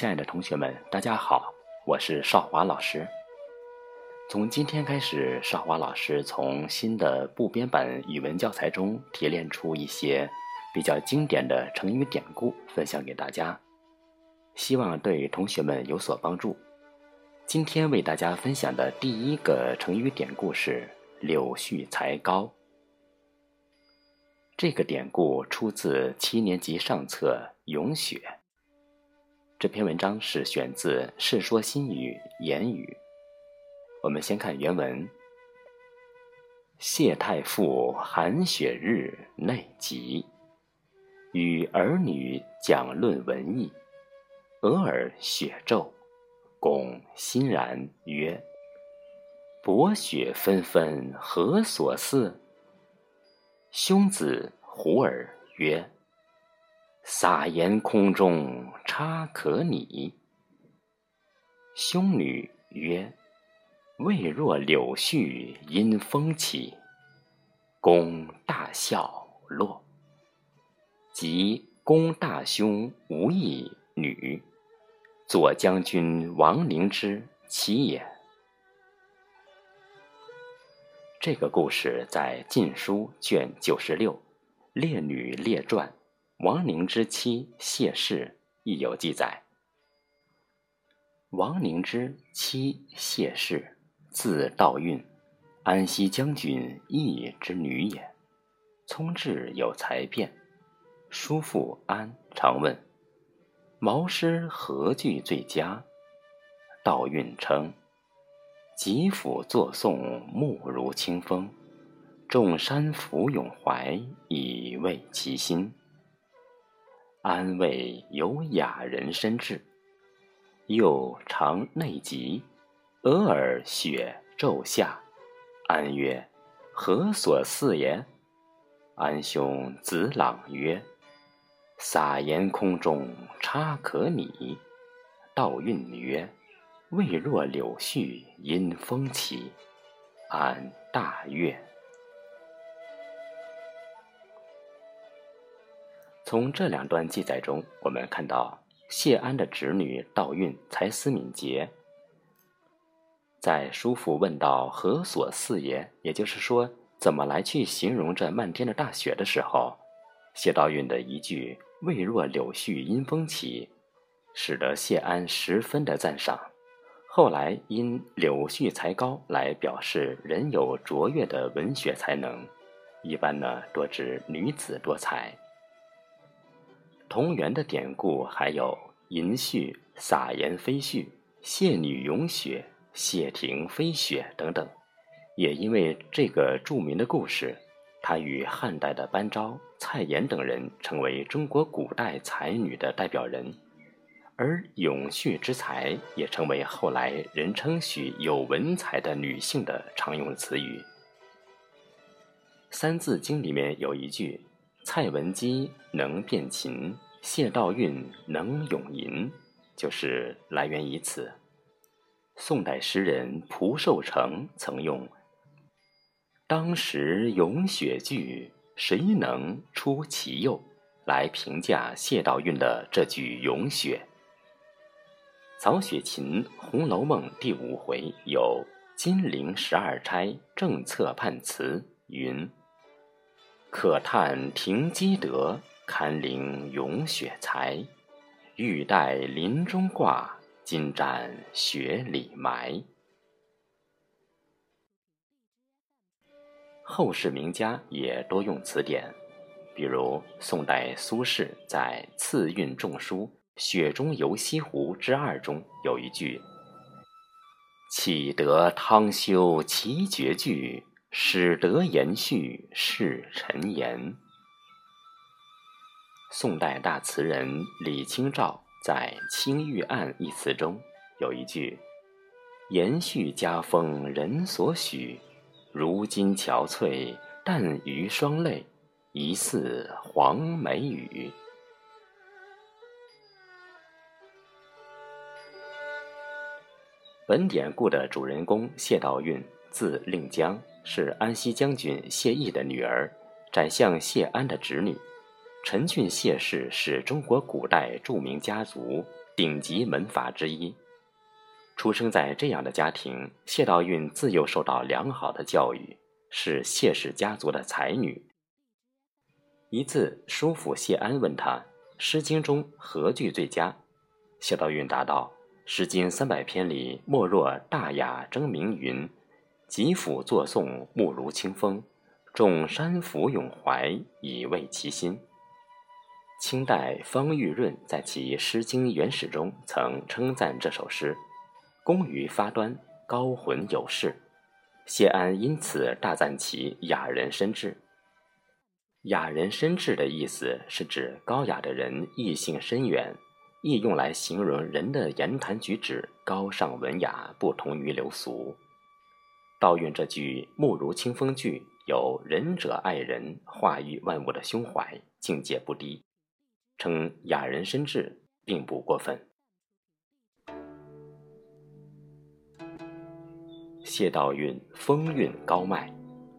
亲爱的同学们，大家好，我是少华老师。从今天开始，少华老师从新的部编版语文教材中提炼出一些比较经典的成语典故，分享给大家，希望对同学们有所帮助。今天为大家分享的第一个成语典故是“柳絮才高”。这个典故出自七年级上册《咏雪》。这篇文章是选自《世说新语·言语》。我们先看原文：谢太傅寒雪日内集，与儿女讲论文艺。俄尔雪骤，公欣然曰：“薄雪纷纷，何所似？”兄子胡儿曰。撒盐空中差可拟。兄女曰：“未若柳絮因风起。”公大笑落。即公大兄无奕女，左将军王凝之妻也。这个故事在《晋书》卷九十六《列女列传》。王凝之妻谢氏亦有记载。王凝之妻谢氏，字道韫，安西将军义之女也。聪智有才辩，叔父安常问：“毛诗何句最佳？”道韫称：“吉甫作颂，目如清风；众山俯咏怀，以慰其心。”安慰有雅人深志，又常内疾，俄尔雪骤下。安曰：“何所似也？”安兄子朗曰：“撒盐空中差可拟。”道运曰：“未若柳絮因风起。”安大悦。从这两段记载中，我们看到谢安的侄女道韫才思敏捷。在叔父问到“何所似也”，也就是说怎么来去形容这漫天的大雪的时候，谢道韫的一句“未若柳絮因风起”，使得谢安十分的赞赏。后来因“柳絮才高”来表示人有卓越的文学才能，一般呢多指女子多才。同源的典故还有“银絮”“撒盐飞絮”“谢女咏雪”“谢霆飞雪”等等。也因为这个著名的故事，他与汉代的班昭、蔡琰等人成为中国古代才女的代表人，而“咏絮之才”也成为后来人称许有文采的女性的常用词语。《三字经》里面有一句。蔡文姬能辨琴，谢道韫能咏吟，就是来源于此。宋代诗人蒲寿成曾用“当时咏雪句，谁能出其右”来评价谢道韫的这句咏雪。曹雪芹《红楼梦》第五回有“金陵十二钗正册判词”云。可叹停机德，堪怜咏雪才。玉带林中挂，金簪雪里埋。后世名家也多用此典，比如宋代苏轼在《次韵仲书·雪中游西湖之二》中有一句：“岂得汤修奇绝句。”始得延续是陈言。宋代大词人李清照在《青玉案》一词中有一句：“延续家风人所许，如今憔悴，但余双泪，疑似黄梅雨。”本典故的主人公谢道韫，字令江。是安西将军谢毅的女儿，宰相谢安的侄女。陈俊谢氏是中国古代著名家族顶级门阀之一。出生在这样的家庭，谢道韫自幼受到良好的教育，是谢氏家族的才女。一次，叔父谢安问他《诗经》中何句最佳，谢道韫答道：“《诗经》三百篇里，莫若《大雅》争鸣云：‘吉甫作颂，目如清风。众山甫咏怀，以慰其心。’”清代方玉润在其《诗经原始》中曾称赞这首诗：“工于发端，高浑有势。”谢安因此大赞其雅人深志。雅人深志的意思是指高雅的人意性深远，亦用来形容人的言谈举止高尚文雅，不同于流俗。道运这句“目如清风”句有仁者爱人、化育万物的胸怀，境界不低，称雅人深志并不过分。谢道韫风韵高迈。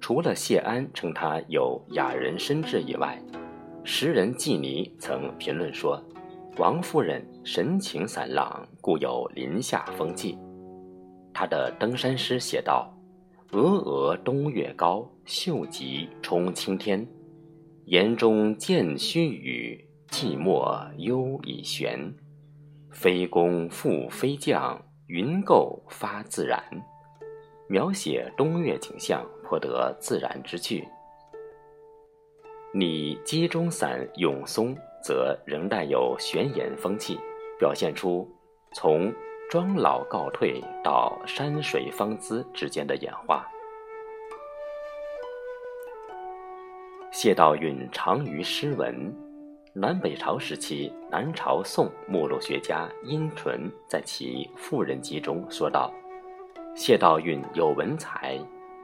除了谢安称他有雅人深志以外，诗人季尼曾评论说：“王夫人神情散朗，故有林下风气。”他的登山诗写道：“峨峨东岳高，秀极冲青天。岩中见须臾，寂寞幽已悬。非攻复飞降，云构发自然。”描写东岳景象，颇得自然之趣。拟鸡中散咏松，则仍带有玄言风气，表现出从庄老告退到山水芳姿之间的演化。谢道韫长于诗文，南北朝时期，南朝宋目录学家殷纯在其《妇人集》中说道。谢道韫有文才，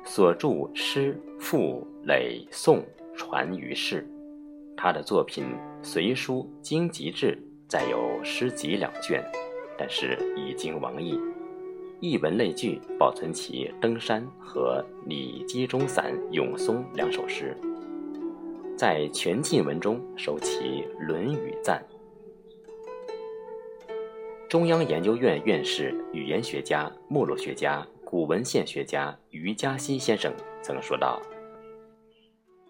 所著诗赋累颂传于世。他的作品《随书》《经籍志》载有诗集两卷，但是已经亡佚。译文类聚保存其登山和拟鸡中散咏松两首诗，在全晋文中收其《论语》赞。中央研究院院士、语言学家、目录学家、古文献学家于嘉熙先生曾说道：“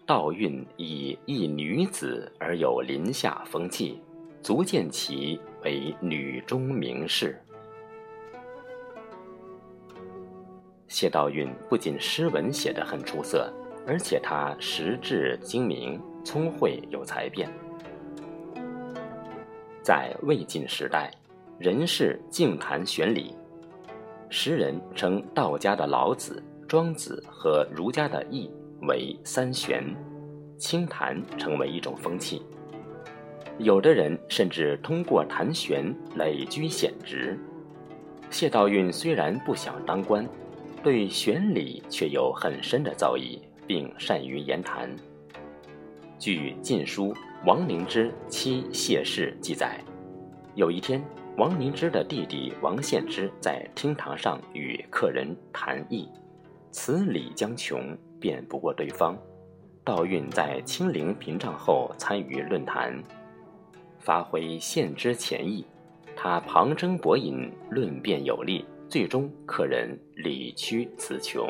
道韵以一女子而有林下风气，足见其为女中名士。”谢道韫不仅诗文写得很出色，而且他识字精明、聪慧有才辩。在魏晋时代。人士净谈玄理，时人称道家的老子、庄子和儒家的易为三玄，清谈成为一种风气。有的人甚至通过谈玄累居显职。谢道韫虽然不想当官，对玄理却有很深的造诣，并善于言谈。据《晋书·王凝之妻谢氏》记载，有一天。王凝之的弟弟王献之在厅堂上与客人谈艺，此理将穷，辩不过对方。道韫在亲临屏障后参与论坛，发挥献之潜意。他旁征博引，论辩有力，最终客人理屈词穷。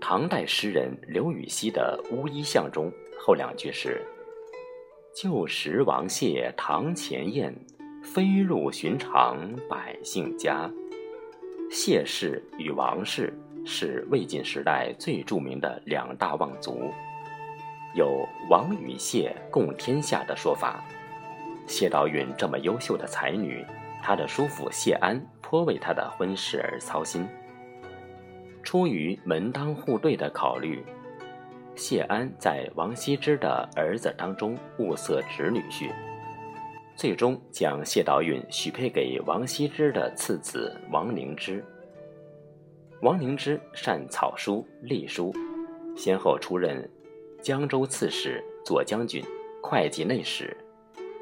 唐代诗人刘禹锡的《乌衣巷》中后两句是。旧时王谢堂前燕，飞入寻常百姓家。谢氏与王氏是魏晋时代最著名的两大望族，有王与谢共天下的说法。谢道韫这么优秀的才女，她的叔父谢安颇为她的婚事而操心。出于门当户对的考虑。谢安在王羲之的儿子当中物色侄女婿，最终将谢道韫许配给王羲之的次子王凝之。王凝之善草书、隶书，先后出任江州刺史、左将军、会稽内史。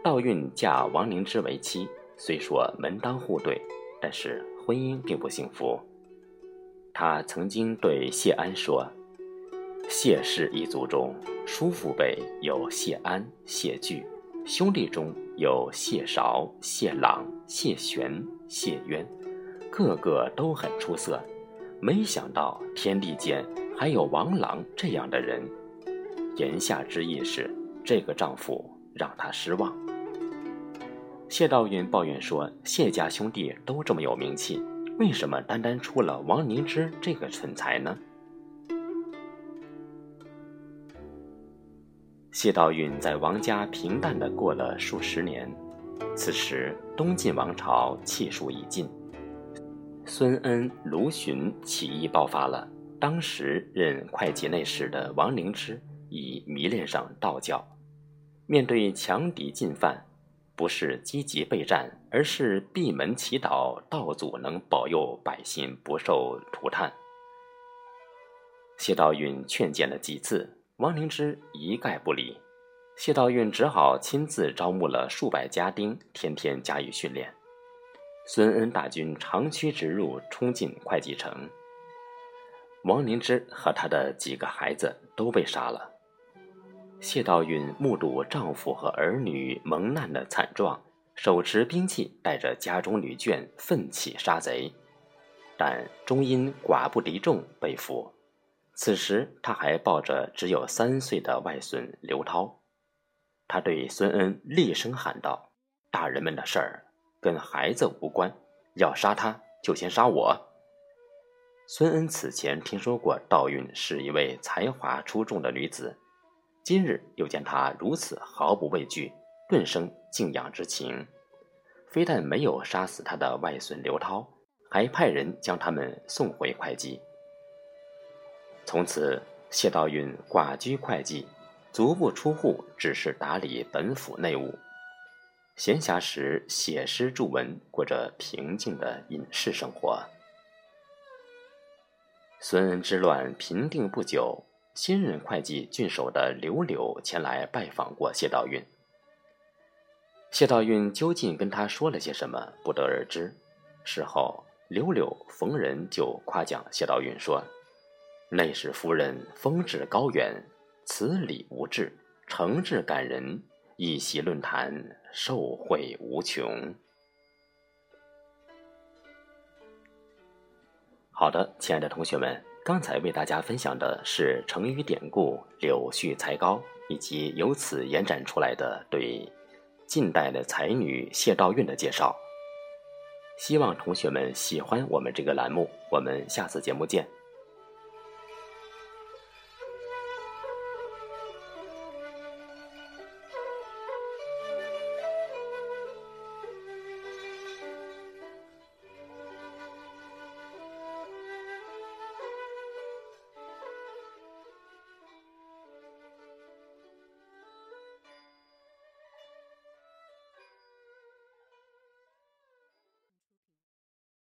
道韫嫁王凝之为妻，虽说门当户对，但是婚姻并不幸福。他曾经对谢安说。谢氏一族中，叔父辈有谢安、谢巨，兄弟中有谢韶、谢朗、谢玄、谢渊，个个都很出色。没想到天地间还有王朗这样的人。言下之意是，这个丈夫让她失望。谢道韫抱怨说：“谢家兄弟都这么有名气，为什么单单出了王凝之这个蠢材呢？”谢道韫在王家平淡的过了数十年，此时东晋王朝气数已尽，孙恩、卢循起义爆发了。当时任会稽内史的王凝之已迷恋上道教，面对强敌进犯。不是积极备战，而是闭门祈祷道祖能保佑百姓不受涂炭。谢道韫劝谏了几次，王灵芝一概不理。谢道韫只好亲自招募了数百家丁，天天加以训练。孙恩大军长驱直入，冲进会稽城。王灵芝和他的几个孩子都被杀了。谢道韫目睹丈夫和儿女蒙难的惨状，手持兵器，带着家中女眷奋起杀贼，但终因寡不敌众被俘。此时他还抱着只有三岁的外孙刘涛，他对孙恩厉声喊道：“大人们的事儿跟孩子无关，要杀他就先杀我。”孙恩此前听说过道韫是一位才华出众的女子。今日又见他如此毫不畏惧，顿生敬仰之情。非但没有杀死他的外孙刘涛，还派人将他们送回会稽。从此，谢道韫寡居会稽，足不出户，只是打理本府内务。闲暇时写诗著文，过着平静的隐士生活。孙恩之乱平定不久。新任会计郡守的刘柳前来拜访过谢道韫。谢道韫究竟跟他说了些什么，不得而知。事后，刘柳逢人就夸奖谢道韫说：“内侍夫人风致高远，词理无滞，诚挚感人，一席论坛，受惠无穷。”好的，亲爱的同学们。刚才为大家分享的是成语典故“柳絮才高”，以及由此延展出来的对近代的才女谢道韫的介绍。希望同学们喜欢我们这个栏目，我们下次节目见。